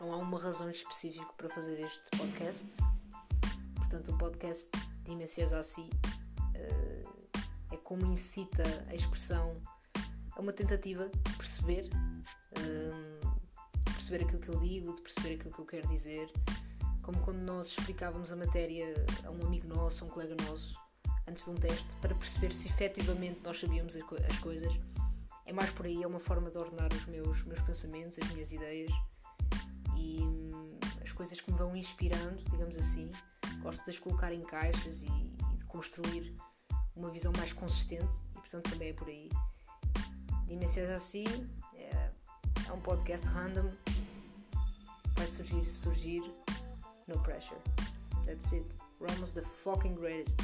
não há uma razão específica para fazer este podcast. Portanto, o podcast Dimensões assim uh, é como incita a expressão a uma tentativa de perceber, uh, perceber aquilo que eu digo, de perceber aquilo que eu quero dizer, como quando nós explicávamos a matéria a um amigo nosso, a um colega nosso, antes de um teste, para perceber se efetivamente nós sabíamos as coisas. É mais por aí, é uma forma de ordenar os meus, meus pensamentos, as minhas ideias as coisas que me vão inspirando, digamos assim. Gosto de as colocar em caixas e, e de construir uma visão mais consistente e, portanto, também é por aí. Dimensões assim é, é um podcast random. Vai surgir, surgir. No pressure. That's it. Ramos the fucking greatest.